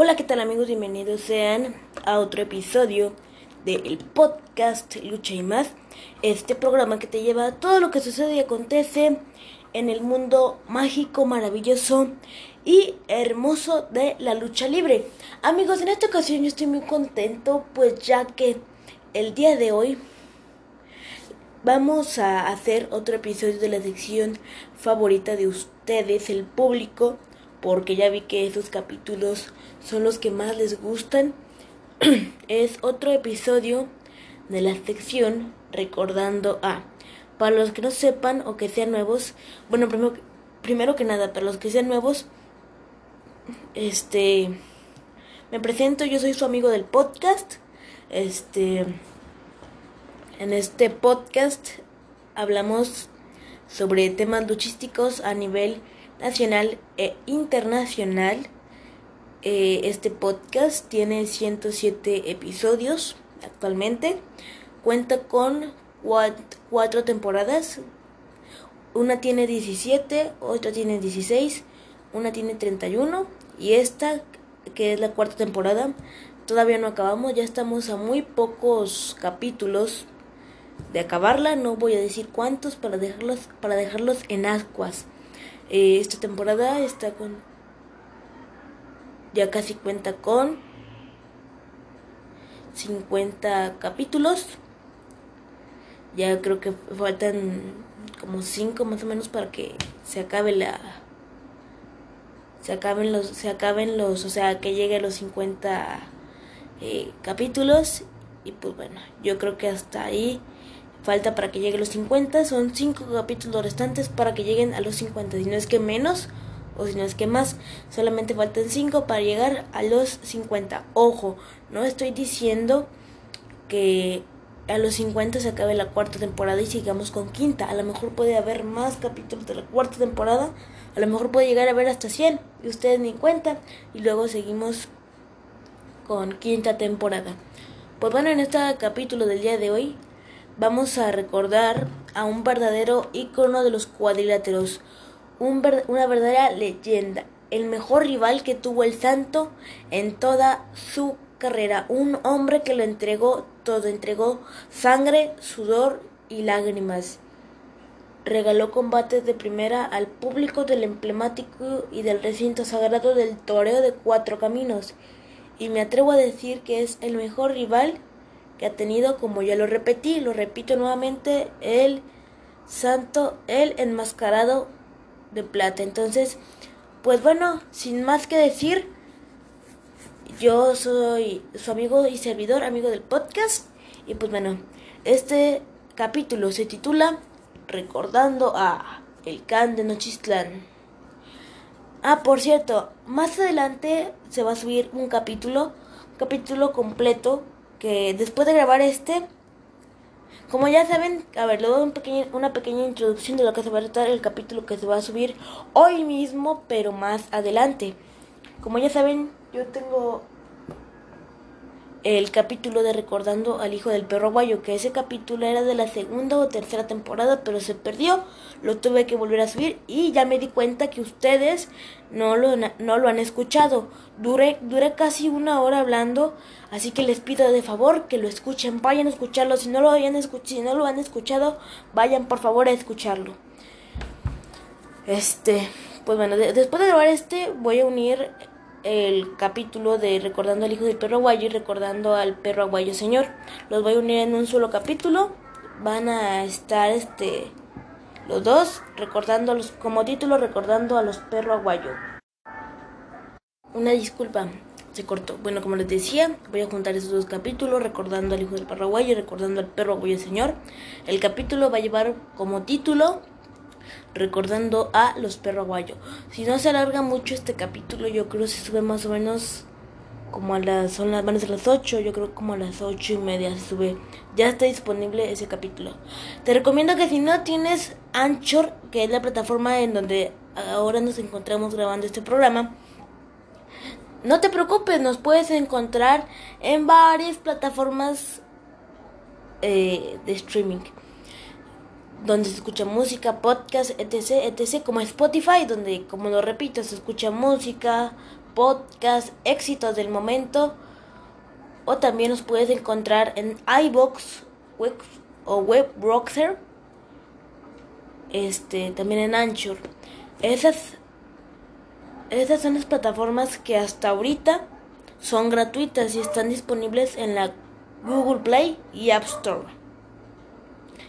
Hola, ¿qué tal amigos? Bienvenidos sean a otro episodio del podcast Lucha y más. Este programa que te lleva a todo lo que sucede y acontece en el mundo mágico, maravilloso y hermoso de la lucha libre. Amigos, en esta ocasión yo estoy muy contento pues ya que el día de hoy vamos a hacer otro episodio de la sección favorita de ustedes, el público, porque ya vi que esos capítulos son los que más les gustan. es otro episodio de la sección recordando a. Para los que no sepan o que sean nuevos, bueno, primero, primero que nada, para los que sean nuevos, este, me presento, yo soy su amigo del podcast. Este, en este podcast hablamos sobre temas luchísticos a nivel nacional e internacional. Eh, este podcast tiene 107 episodios actualmente. Cuenta con cuatro, temporadas. Una tiene 17, otra tiene 16, una tiene 31 y esta, que es la cuarta temporada, todavía no acabamos. Ya estamos a muy pocos capítulos de acabarla. No voy a decir cuántos para dejarlos, para dejarlos en ascuas. Eh, esta temporada está con. Ya casi cuenta con 50 capítulos. Ya creo que faltan como 5 más o menos para que se acabe la. Se acaben los. Se acaben los. O sea, que llegue a los 50 eh, capítulos. Y pues bueno, yo creo que hasta ahí falta para que llegue a los 50. Son 5 capítulos restantes para que lleguen a los 50. Si no es que menos o si no es que más, solamente faltan 5 para llegar a los 50. Ojo, no estoy diciendo que a los 50 se acabe la cuarta temporada y sigamos con quinta. A lo mejor puede haber más capítulos de la cuarta temporada. A lo mejor puede llegar a haber hasta 100 y ustedes ni cuenta. Y luego seguimos con quinta temporada. Pues bueno, en este capítulo del día de hoy vamos a recordar a un verdadero ícono de los cuadriláteros, una verdadera leyenda, el mejor rival que tuvo el santo en toda su carrera, un hombre que lo entregó todo, entregó sangre, sudor y lágrimas. Regaló combates de primera al público del emblemático y del recinto sagrado del toreo de cuatro caminos, y me atrevo a decir que es el mejor rival que ha tenido, como ya lo repetí, lo repito nuevamente, el santo, el enmascarado de plata. Entonces, pues bueno, sin más que decir, yo soy su amigo y servidor, amigo del podcast. Y pues bueno, este capítulo se titula Recordando a El Can de Nochistlán. Ah, por cierto, más adelante se va a subir un capítulo, un capítulo completo que después de grabar este, como ya saben, a ver, le doy una pequeña introducción de lo que se va a tratar el capítulo que se va a subir hoy mismo, pero más adelante. Como ya saben, yo tengo el capítulo de Recordando al Hijo del Perro Guayo, que ese capítulo era de la segunda o tercera temporada, pero se perdió, lo tuve que volver a subir y ya me di cuenta que ustedes no lo, no lo han escuchado. Duré, casi una hora hablando, así que les pido de favor que lo escuchen, vayan a escucharlo, si no lo, hayan si no lo han escuchado, vayan por favor a escucharlo. Este, pues bueno, después de grabar este, voy a unir el capítulo de Recordando al Hijo del Perro Aguayo y Recordando al Perro Aguayo Señor. Los voy a unir en un solo capítulo. Van a estar este los dos recordándolos como título recordando a los perro aguayo. Una disculpa, se cortó. Bueno, como les decía, voy a juntar esos dos capítulos recordando al hijo del perro aguayo y recordando al perro aguayo señor. El capítulo va a llevar como título recordando a los perros aguayo. Si no se alarga mucho este capítulo, yo creo que se sube más o menos como a las son las manos de las 8, yo creo como a las ocho y media se sube. Ya está disponible ese capítulo. Te recomiendo que si no tienes Anchor, que es la plataforma en donde ahora nos encontramos grabando este programa, no te preocupes, nos puedes encontrar en varias plataformas eh, de streaming donde se escucha música, podcast, etc, etc, como Spotify, donde, como lo repito, se escucha música, podcast éxitos del momento. O también nos puedes encontrar en iBox o Web Browser. Este, también en Anchor. Esas, esas son las plataformas que hasta ahorita son gratuitas y están disponibles en la Google Play y App Store.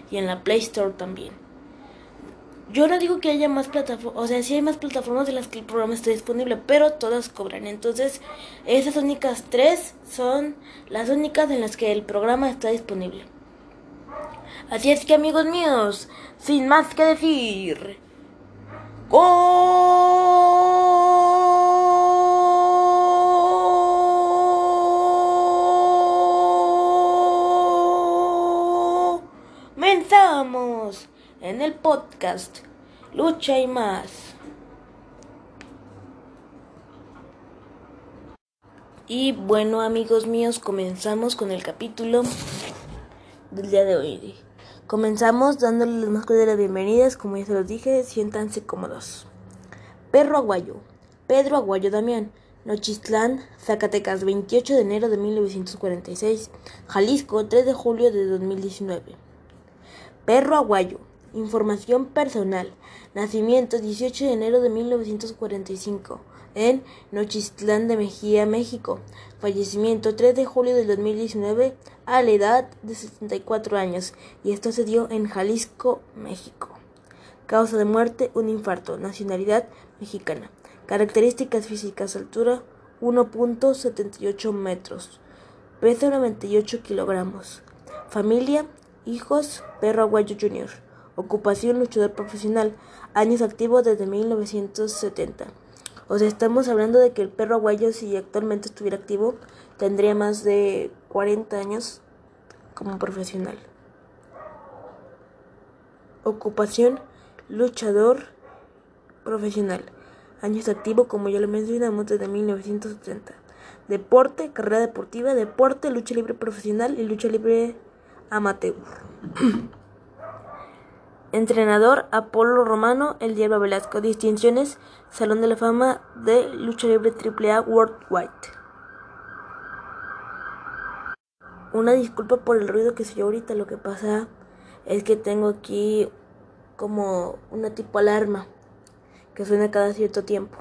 Y en la Play Store también. Yo no digo que haya más plataformas, o sea, sí hay más plataformas en las que el programa esté disponible, pero todas cobran. Entonces, esas únicas tres son las únicas en las que el programa está disponible. Así es que amigos míos, sin más que decir, comenzamos en el podcast Lucha y más. Y bueno amigos míos, comenzamos con el capítulo del día de hoy. Comenzamos dándoles las más cordiales bienvenidas, como ya se los dije, siéntanse cómodos. Perro Aguayo, Pedro Aguayo Damián, Nochistlán, Zacatecas, 28 de enero de 1946, Jalisco, 3 de julio de 2019. Perro Aguayo, información personal, nacimiento 18 de enero de 1945 en Nochistlán de Mejía, México, fallecimiento 3 de julio de 2019 a la edad de 74 años y esto se dio en Jalisco, México. Causa de muerte, un infarto. Nacionalidad mexicana. Características físicas, altura 1.78 metros. Peso 98 kilogramos. Familia, hijos, perro aguayo junior. Ocupación, luchador profesional. Años activos desde 1970. O sea, estamos hablando de que el perro aguayo, si actualmente estuviera activo, tendría más de 40 años como profesional. Ocupación, luchador profesional. Años activo, como ya lo mencionamos, desde 1970. Deporte, carrera deportiva, deporte, lucha libre profesional y lucha libre amateur. Entrenador Apolo Romano, El Hierba Velasco. Distinciones Salón de la Fama de Lucha Libre AAA Worldwide. Una disculpa por el ruido que se oyó ahorita. Lo que pasa es que tengo aquí como una tipo alarma que suena cada cierto tiempo.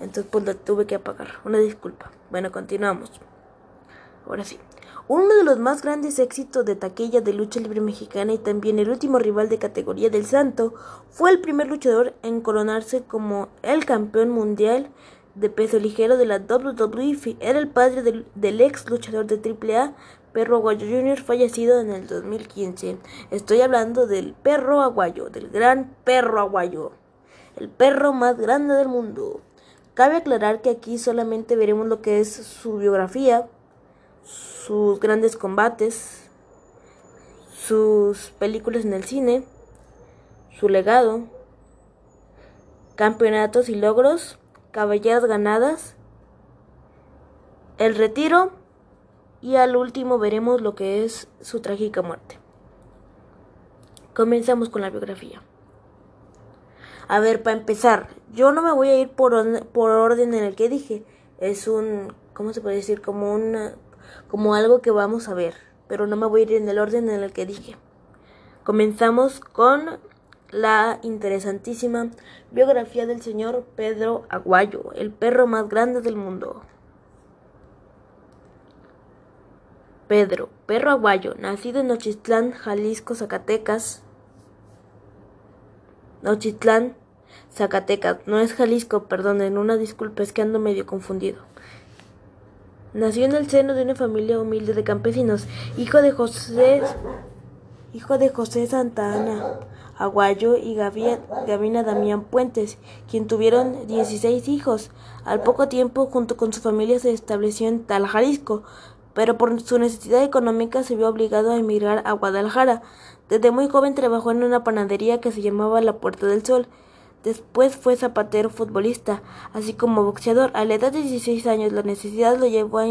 Entonces pues la tuve que apagar. Una disculpa. Bueno, continuamos. Ahora sí. Uno de los más grandes éxitos de taquilla de lucha libre mexicana y también el último rival de categoría del Santo, fue el primer luchador en coronarse como el campeón mundial de peso ligero de la WWE. Era el padre del, ex luchador de AAA, Perro Aguayo Jr., fallecido en el 2015. Estoy hablando del Perro Aguayo, del gran Perro Aguayo, el perro más grande del mundo. Cabe aclarar que aquí solamente veremos lo que es su biografía, sus grandes combates, sus películas en el cine, su legado, campeonatos y logros, caballeras ganadas, el retiro y al último veremos lo que es su trágica muerte. Comenzamos con la biografía. A ver, para empezar, yo no me voy a ir por, por orden en el que dije. Es un, ¿cómo se puede decir? Como una como algo que vamos a ver, pero no me voy a ir en el orden en el que dije. Comenzamos con la interesantísima biografía del señor Pedro Aguayo, el perro más grande del mundo. Pedro, perro aguayo, nacido en Nochistlán, Jalisco, Zacatecas. Nochistlán, Zacatecas, no es Jalisco, perdonen, una disculpa, es que ando medio confundido. Nació en el seno de una familia humilde de campesinos, hijo de José, hijo de José Santa Ana Aguayo y Gavina Damián Puentes, quien tuvieron 16 hijos. Al poco tiempo, junto con su familia, se estableció en Tal, Jalisco, pero por su necesidad económica se vio obligado a emigrar a Guadalajara. Desde muy joven trabajó en una panadería que se llamaba La Puerta del Sol. Después fue zapatero futbolista, así como boxeador. A la edad de 16 años la necesidad lo llevó a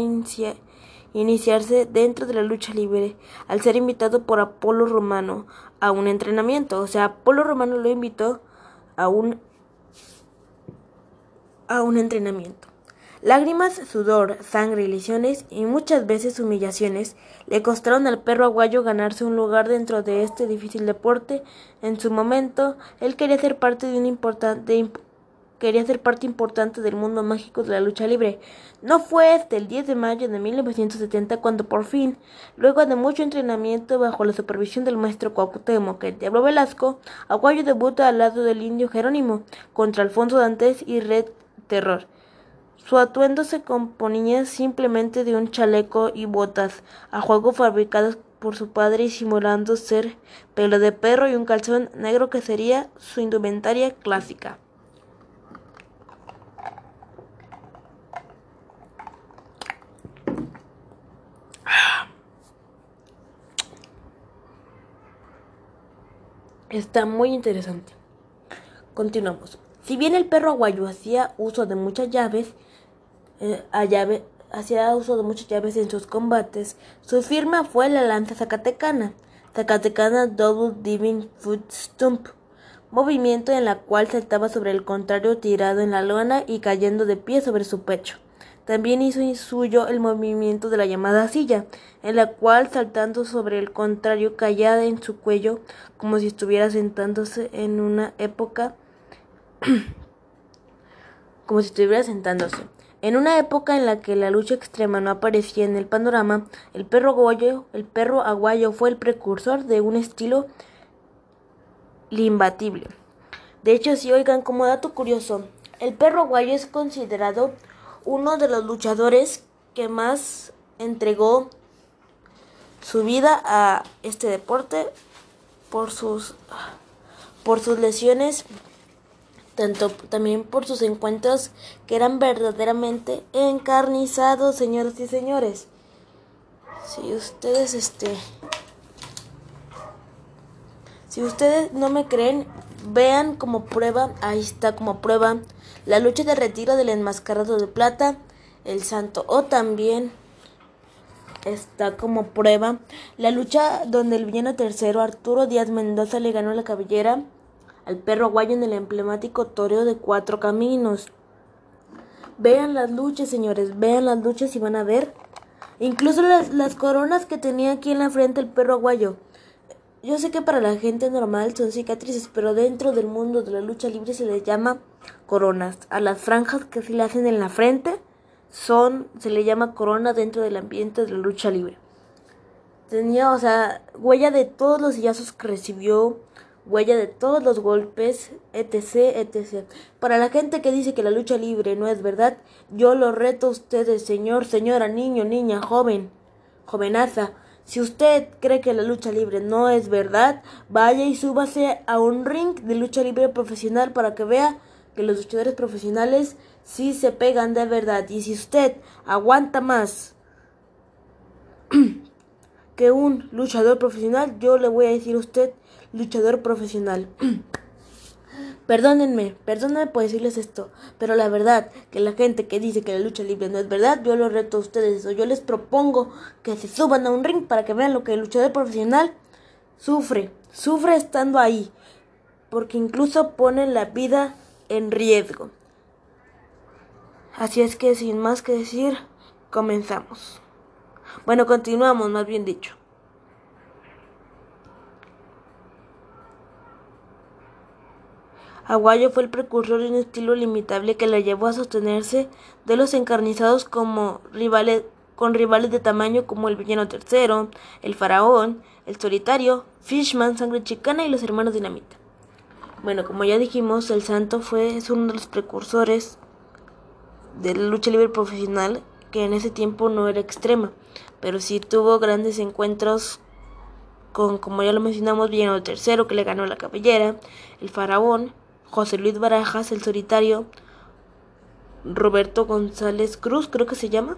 iniciarse dentro de la lucha libre, al ser invitado por Apolo Romano a un entrenamiento. O sea, Apolo Romano lo invitó a un a un entrenamiento. Lágrimas, sudor, sangre, lesiones y muchas veces humillaciones le costaron al perro aguayo ganarse un lugar dentro de este difícil deporte. En su momento, él quería ser parte de un importante quería ser parte importante del mundo mágico de la lucha libre. No fue hasta el 10 de mayo de 1970 cuando por fin, luego de mucho entrenamiento bajo la supervisión del maestro Cuauhtémoc, el Diablo Velasco, Aguayo debuta al lado del indio Jerónimo contra Alfonso Dantes y Red Terror. Su atuendo se componía simplemente de un chaleco y botas a juego fabricadas por su padre y simulando ser pelo de perro y un calzón negro que sería su indumentaria clásica. Está muy interesante. Continuamos. Si bien el perro aguayo hacía uso de muchas llaves, eh, hacía uso de muchas llaves en sus combates, su firma fue la lanza zacatecana, Zacatecana Double Diving Foot Stump, movimiento en la cual saltaba sobre el contrario tirado en la lona y cayendo de pie sobre su pecho. También hizo suyo el movimiento de la llamada silla, en la cual saltando sobre el contrario caía en su cuello como si estuviera sentándose en una época como si estuviera sentándose. En una época en la que la lucha extrema no aparecía en el panorama, el perro aguayo, el perro aguayo fue el precursor de un estilo imbatible. De hecho, si oigan como dato curioso, el perro aguayo es considerado uno de los luchadores que más entregó su vida a este deporte por sus por sus lesiones tanto también por sus encuentros que eran verdaderamente encarnizados, señoras y señores. Si ustedes este si ustedes no me creen, vean como prueba, ahí está como prueba la lucha de retiro del enmascarado de plata, el santo, o también está como prueba la lucha donde el villano tercero Arturo Díaz Mendoza le ganó la cabellera al perro aguayo en el emblemático toreo de cuatro caminos. Vean las luchas, señores, vean las luchas y van a ver. Incluso las, las coronas que tenía aquí en la frente el perro aguayo. Yo sé que para la gente normal son cicatrices, pero dentro del mundo de la lucha libre se les llama coronas. A las franjas que se le hacen en la frente son, se le llama corona dentro del ambiente de la lucha libre. Tenía, o sea, huella de todos los sillazos que recibió, huella de todos los golpes, etc, etc. Para la gente que dice que la lucha libre no es verdad, yo lo reto a ustedes, señor, señora, niño, niña, joven, jovenaza si usted cree que la lucha libre no es verdad, vaya y súbase a un ring de lucha libre profesional para que vea que los luchadores profesionales sí se pegan de verdad. Y si usted aguanta más que un luchador profesional, yo le voy a decir a usted luchador profesional. Perdónenme, perdónenme por decirles esto, pero la verdad que la gente que dice que la lucha libre no es verdad, yo lo reto a ustedes o yo les propongo que se suban a un ring para que vean lo que el luchador profesional sufre, sufre estando ahí, porque incluso pone la vida en riesgo. Así es que sin más que decir, comenzamos. Bueno, continuamos, más bien dicho. Aguayo fue el precursor de un estilo limitable que le llevó a sostenerse de los encarnizados como rivales, con rivales de tamaño como el Villano Tercero, el Faraón, el Solitario, Fishman, Sangre Chicana y los Hermanos Dinamita. Bueno, como ya dijimos, el Santo fue es uno de los precursores de la lucha libre profesional que en ese tiempo no era extrema, pero sí tuvo grandes encuentros con, como ya lo mencionamos, Villano Tercero que le ganó la cabellera, el Faraón, José Luis Barajas, el solitario, Roberto González Cruz, creo que se llama,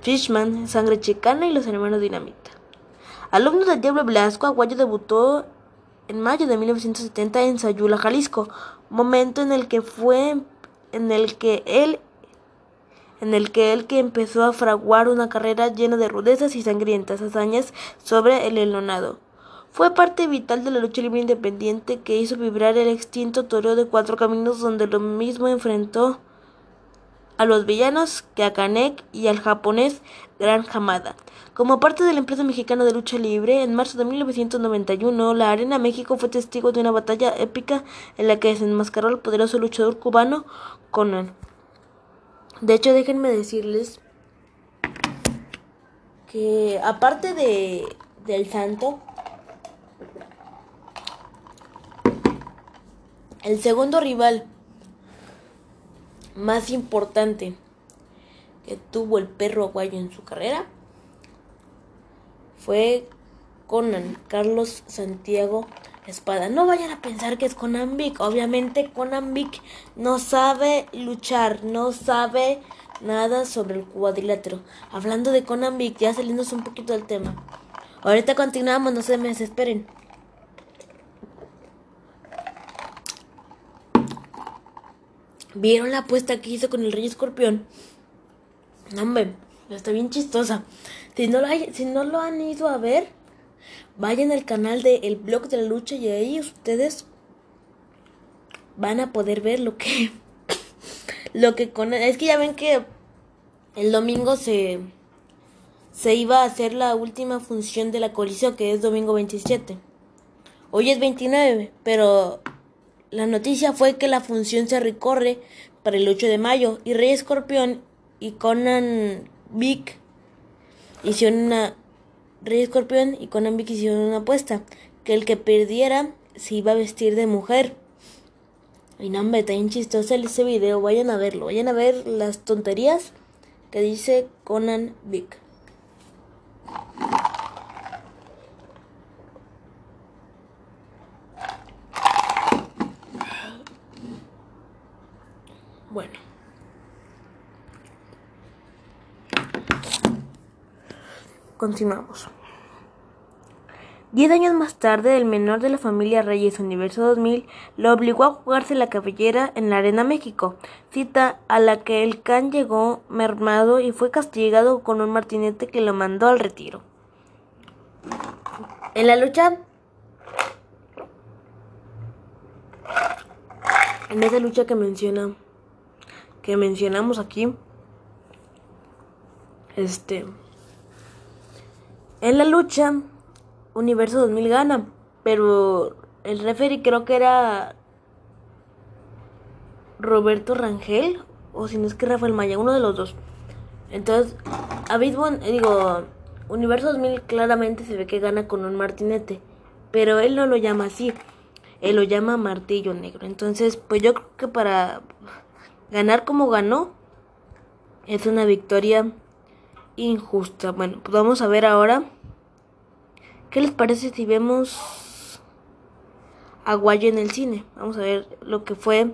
Fishman, Sangre Chicana y los hermanos Dinamita. Alumno del Diablo Blasco, Aguayo debutó en mayo de 1970 en Sayula, Jalisco, momento en el que fue en el que él en el que él que empezó a fraguar una carrera llena de rudezas y sangrientas hazañas sobre el elonado. Fue parte vital de la lucha libre independiente que hizo vibrar el extinto toreo de cuatro caminos donde lo mismo enfrentó a los villanos que a Kanek y al japonés Gran Hamada. Como parte de la empresa mexicana de lucha libre, en marzo de 1991, la Arena México fue testigo de una batalla épica en la que desenmascaró al poderoso luchador cubano Conan. De hecho, déjenme decirles que aparte de del santo, el segundo rival más importante que tuvo el perro aguayo en su carrera fue Conan, Carlos Santiago Espada. No vayan a pensar que es Conan Vic. Obviamente Conan Vic no sabe luchar, no sabe nada sobre el cuadrilátero. Hablando de Conan Vic, ya saliéndose un poquito del tema. Ahorita continuamos, no se me desesperen. ¿Vieron la apuesta que hizo con el Rey Escorpión? No, hombre, está bien chistosa. Si no, lo si no lo han ido a ver, vayan al canal de El Blog de la Lucha y ahí ustedes van a poder ver lo que lo que con es que ya ven que el domingo se se iba a hacer la última función de la colisión que es domingo 27. Hoy es 29, pero la noticia fue que la función se recorre para el 8 de mayo y Rey Escorpión y Conan Vic hicieron una Rey Escorpión y Conan Vic hicieron una apuesta que el que perdiera se iba a vestir de mujer. Y no, hombre, está bien chistoso ese video. Vayan a verlo. Vayan a ver las tonterías que dice Conan Vic. Bueno. Continuamos. Diez años más tarde, el menor de la familia Reyes Universo 2000 lo obligó a jugarse la cabellera en la Arena México, cita a la que el can llegó mermado y fue castigado con un martinete que lo mandó al retiro. En la lucha, en esa lucha que menciona, que mencionamos aquí, este, en la lucha, Universo 2000 gana, pero el referee creo que era Roberto Rangel, o si no es que Rafael Maya, uno de los dos. Entonces, Abismo, digo, Universo 2000 claramente se ve que gana con un martinete, pero él no lo llama así, él lo llama martillo negro. Entonces, pues yo creo que para ganar como ganó, es una victoria injusta. Bueno, pues vamos a ver ahora ¿Qué les parece si vemos a Guayo en el cine? Vamos a ver lo que fue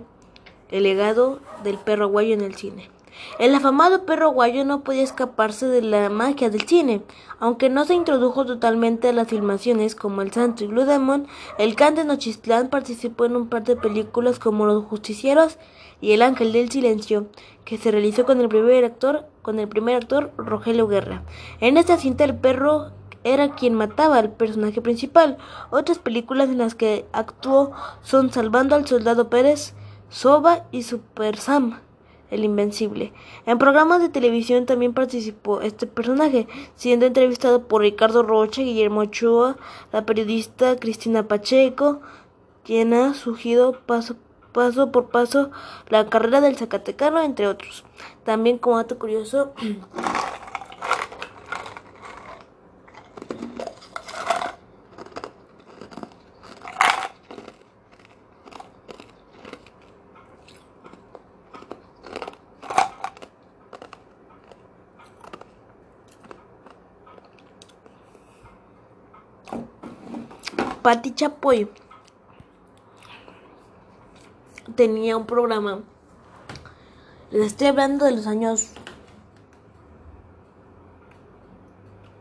el legado del perro Guayo en el cine. El afamado perro guayo no podía escaparse de la magia del cine. Aunque no se introdujo totalmente a las filmaciones como El Santo y Blue Demon, el Can de Nochistlán participó en un par de películas como Los Justicieros y El Ángel del Silencio, que se realizó con el primer actor, con el primer actor Rogelio Guerra. En esta cinta el perro era quien mataba al personaje principal. Otras películas en las que actuó son Salvando al Soldado Pérez, Soba y Super Sam, el Invencible. En programas de televisión también participó este personaje, siendo entrevistado por Ricardo Rocha, Guillermo Ochoa, la periodista Cristina Pacheco, quien ha surgido paso, paso por paso la carrera del Zacatecano, entre otros. También como dato curioso, Pati Chapoy tenía un programa. Les estoy hablando de los años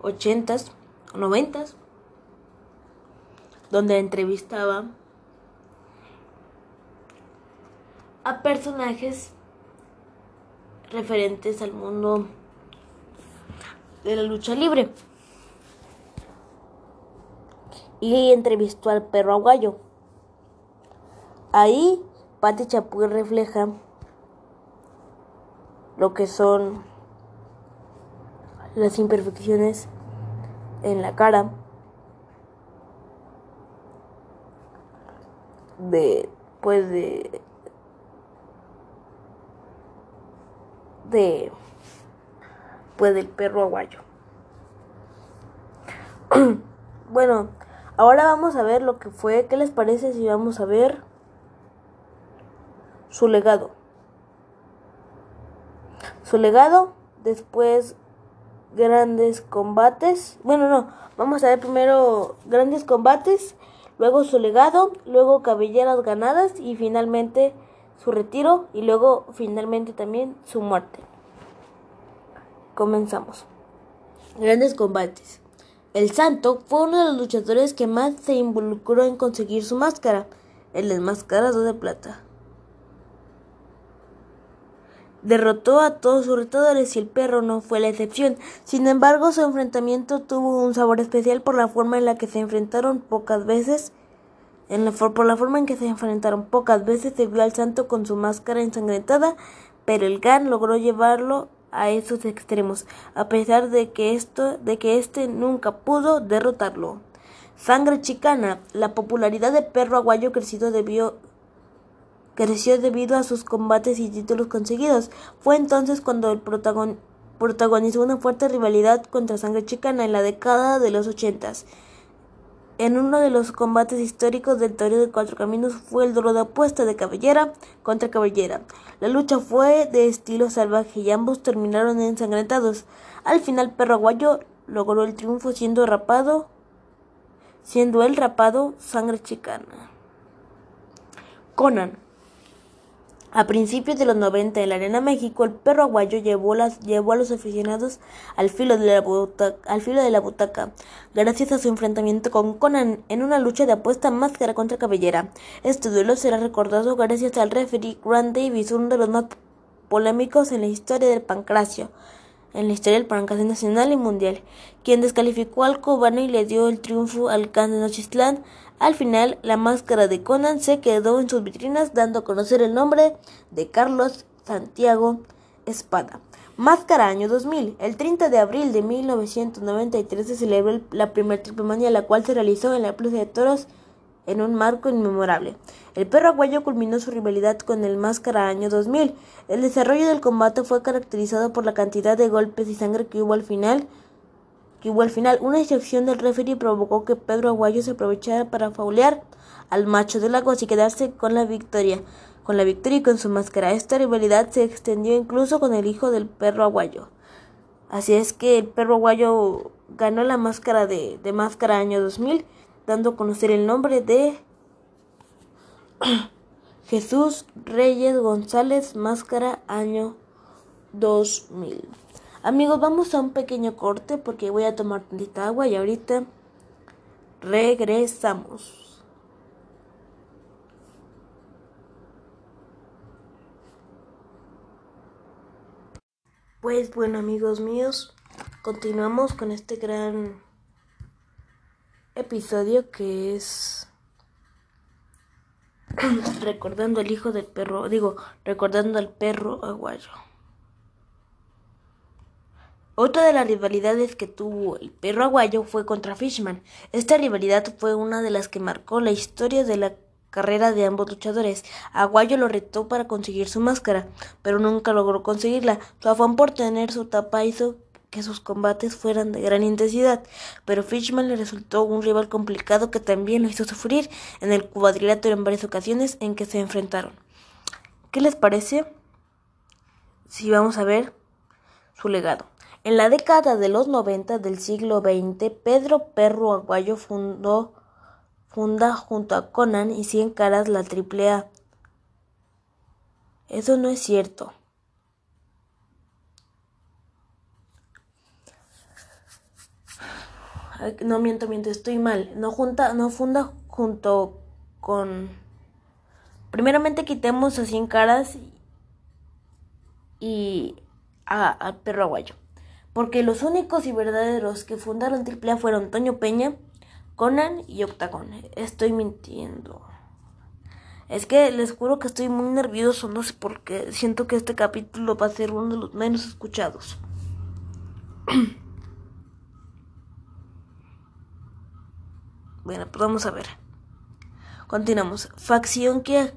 80 o 90 donde entrevistaba a personajes referentes al mundo de la lucha libre. Y entrevistó al perro aguayo. Ahí Pati Chapuy refleja lo que son las imperfecciones en la cara de pues de de pues del perro aguayo bueno ahora vamos a ver lo que fue qué les parece si vamos a ver su legado su legado después grandes combates bueno no vamos a ver primero grandes combates luego su legado, luego cabelleras ganadas y finalmente su retiro y luego finalmente también su muerte. Comenzamos. Grandes combates. El Santo fue uno de los luchadores que más se involucró en conseguir su máscara, el desmascarado de plata. Derrotó a todos sus retadores y el perro no fue la excepción. Sin embargo, su enfrentamiento tuvo un sabor especial por la forma en la que se enfrentaron pocas veces. Por la forma en que se enfrentaron pocas veces se vio al santo con su máscara ensangrentada, pero el Gan logró llevarlo a esos extremos, a pesar de que esto, de que éste nunca pudo derrotarlo. Sangre chicana. La popularidad del perro aguayo creció debido a sus combates y títulos conseguidos. Fue entonces cuando el protagonizó una fuerte rivalidad contra Sangre Chicana en la década de los ochentas. En uno de los combates históricos del Toreo de Cuatro Caminos fue el duelo de apuesta de cabellera contra cabellera. La lucha fue de estilo salvaje y ambos terminaron ensangrentados. Al final Perro Aguayo logró el triunfo siendo rapado, siendo el rapado Sangre Chicana. Conan a principios de los 90 en la Arena México, el perro aguayo llevó, las, llevó a los aficionados al filo, de la butaca, al filo de la butaca, gracias a su enfrentamiento con Conan en una lucha de apuesta máscara contra cabellera. Este duelo será recordado gracias al referee Grant Davis, uno de los más polémicos en la historia del pancracio en la historia del pancracio nacional y mundial, quien descalificó al cubano y le dio el triunfo al Can de Nochistlán al final, la máscara de Conan se quedó en sus vitrinas dando a conocer el nombre de Carlos Santiago Espada. Máscara año 2000. El 30 de abril de 1993 se celebró la primera triplemanía, la cual se realizó en la Plaza de Toros en un marco inmemorable. El perro aguayo culminó su rivalidad con el Máscara año 2000. El desarrollo del combate fue caracterizado por la cantidad de golpes y sangre que hubo al final, hubo al final. Una excepción del referee provocó que Pedro Aguayo se aprovechara para faulear al macho de Lagos y quedarse con la victoria. Con la victoria y con su máscara. Esta rivalidad se extendió incluso con el hijo del perro aguayo. Así es que el perro aguayo ganó la máscara de, de máscara año 2000, dando a conocer el nombre de Jesús Reyes González, máscara año 2000. Amigos, vamos a un pequeño corte porque voy a tomar tantita agua y ahorita regresamos. Pues bueno amigos míos, continuamos con este gran episodio que es recordando al hijo del perro, digo, recordando al perro aguayo. Otra de las rivalidades que tuvo el perro aguayo fue contra Fishman. Esta rivalidad fue una de las que marcó la historia de la carrera de ambos luchadores. Aguayo lo retó para conseguir su máscara, pero nunca logró conseguirla. Su afán por tener su tapa hizo que sus combates fueran de gran intensidad, pero Fishman le resultó un rival complicado que también lo hizo sufrir en el cuadrilátero en varias ocasiones en que se enfrentaron. ¿Qué les parece si vamos a ver su legado? En la década de los 90 del siglo XX, Pedro Perro Aguayo fundó, funda junto a Conan y Cien Caras la AAA. Eso no es cierto. No miento, miento, estoy mal. No junta, no funda junto con. Primeramente quitemos a Cien Caras y a, a Perro Aguayo porque los únicos y verdaderos que fundaron AAA fueron Toño Peña, Conan y Octagon. Estoy mintiendo. Es que les juro que estoy muy nervioso, no sé por qué. Siento que este capítulo va a ser uno de los menos escuchados. bueno, pues vamos a ver. Continuamos. Facción que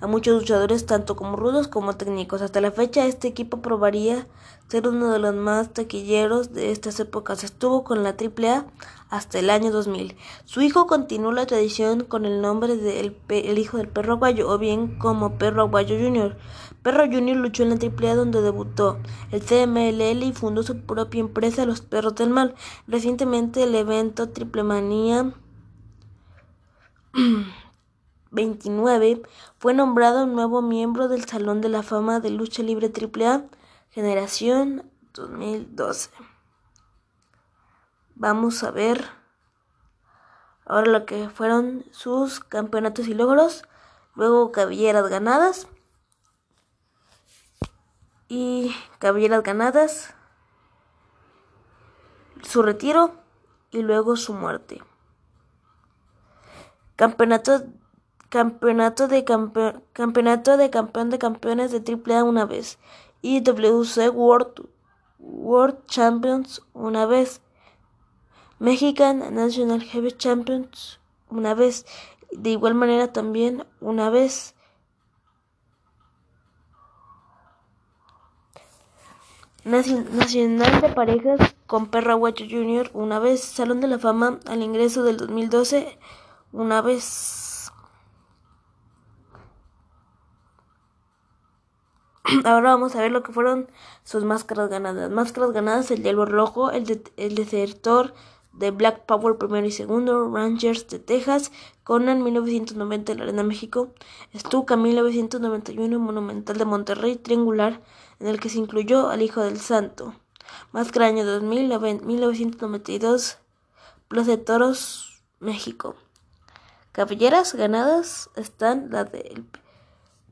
a muchos luchadores tanto como rudos como técnicos. Hasta la fecha este equipo probaría ser uno de los más taquilleros de estas épocas. Estuvo con la AAA hasta el año 2000. Su hijo continuó la tradición con el nombre de el, hijo del perro aguayo o bien como perro aguayo junior. Perro Junior luchó en la AAA donde debutó el CMLL y fundó su propia empresa Los Perros del Mal. Recientemente el evento Triple Manía 29 fue nombrado nuevo miembro del Salón de la Fama de Lucha Libre AAA Generación 2012. Vamos a ver ahora lo que fueron sus campeonatos y logros, luego cabelleras ganadas y cabelleras ganadas, su retiro y luego su muerte. Campeonato, campeonato, de, campeonato de campeón de campeones de AAA una vez. Y WC World, World Champions una vez. Mexican National Heavy Champions una vez. De igual manera también una vez. Nacional de Parejas con Perra Guacho Jr. una vez. Salón de la Fama al ingreso del 2012 una vez. Ahora vamos a ver lo que fueron sus máscaras ganadas. Máscaras ganadas, el Hielo Rojo, el, de, el Desertor de Black Power primero y segundo, Rangers de Texas, Conan 1990 en la Arena México, Stuka 1991 Monumental de Monterrey, Triangular, en el que se incluyó al Hijo del Santo. Máscara año 2000, 1992, Plaza de Toros, México. Cabelleras ganadas están las de...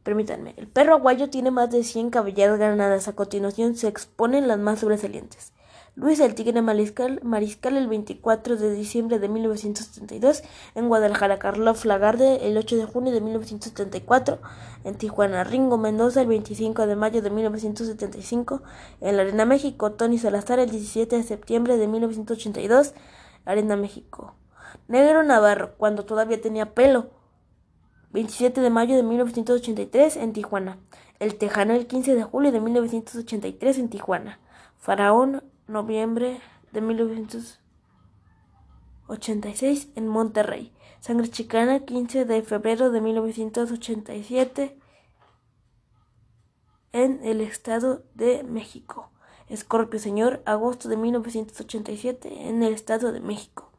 Permítanme, el perro aguayo tiene más de 100 cabelleras ganadas. A continuación se exponen las más sobresalientes. Luis el Tigre Mariscal, Mariscal el 24 de diciembre de 1972 en Guadalajara, Carlos Lagarde el 8 de junio de 1974 en Tijuana, Ringo Mendoza el 25 de mayo de 1975 en la Arena México, Tony Salazar el 17 de septiembre de 1982, Arena México. Negro Navarro, cuando todavía tenía pelo. 27 de mayo de 1983 en Tijuana. El Tejano el 15 de julio de 1983 en Tijuana. Faraón, noviembre de 1986 en Monterrey. Sangre Chicana, 15 de febrero de 1987 en el Estado de México. Escorpio Señor, agosto de 1987 en el Estado de México.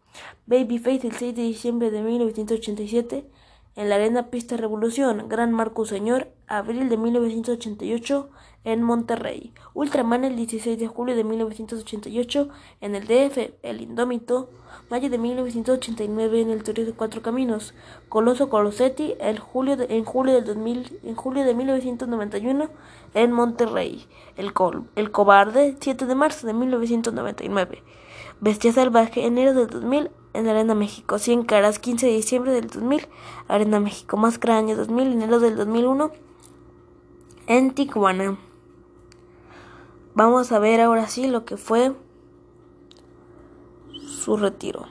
Babyface el 6 de diciembre de 1987 en la Arena Pista Revolución, Gran Marco Señor, abril de 1988 en Monterrey, Ultraman el 16 de julio de 1988 en el DF, El Indómito, mayo de 1989 en el Toreo de Cuatro Caminos, Coloso Colosetti el julio en julio del 2000, en julio de 1991 en Monterrey, El, el Cobarde 7 de marzo de 1999. Bestia Salvaje, enero del 2000, en Arena México. 100 Caras, 15 de diciembre del 2000, Arena México. Máscara, año 2000, enero del 2001, en Tijuana. Vamos a ver ahora sí lo que fue su retiro.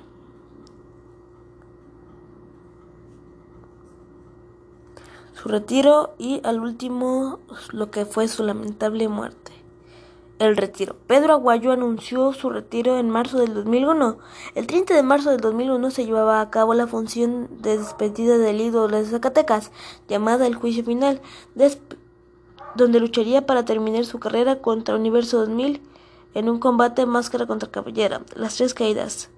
Su retiro y al último lo que fue su lamentable muerte el retiro. Pedro Aguayo anunció su retiro en marzo del 2001. El 30 de marzo del 2001 se llevaba a cabo la función de despedida del ídolo de Zacatecas, llamada El Juicio Final, donde lucharía para terminar su carrera contra Universo 2000 en un combate máscara contra cabellera. Las tres caídas.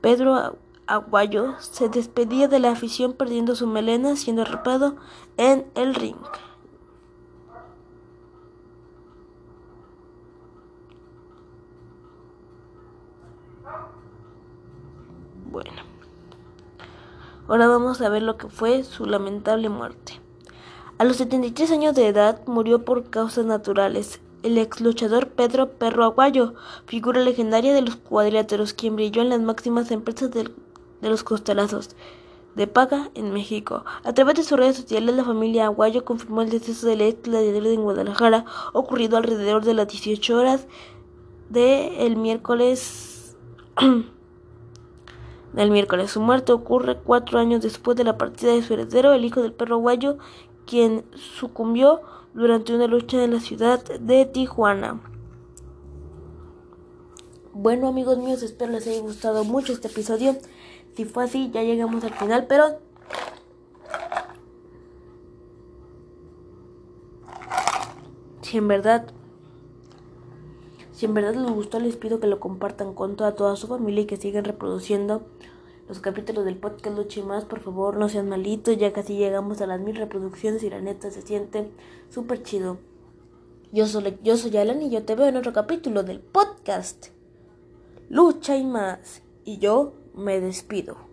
Pedro Aguayo se despedía de la afición perdiendo su melena siendo arropado en el ring. Bueno, ahora vamos a ver lo que fue su lamentable muerte. A los 73 años de edad murió por causas naturales el ex luchador Pedro Perro Aguayo, figura legendaria de los cuadriláteros, quien brilló en las máximas empresas de los costalazos de paga en México. A través de sus redes sociales, la familia Aguayo confirmó el deceso del ex gladiador en Guadalajara, ocurrido alrededor de las 18 horas del miércoles. del miércoles. Su muerte ocurre cuatro años después de la partida de su heredero, el hijo del perro Aguayo, quien sucumbió durante una lucha en la ciudad de Tijuana. Bueno amigos míos, espero les haya gustado mucho este episodio. Si fue así, ya llegamos al final, pero... Si en verdad... Si en verdad les gustó, les pido que lo compartan con toda, toda su familia y que sigan reproduciendo los capítulos del podcast Lucha y más. Por favor, no sean malitos, ya casi llegamos a las mil reproducciones y la neta se siente súper chido. Yo soy, yo soy Alan y yo te veo en otro capítulo del podcast Lucha y más. Y yo me despido.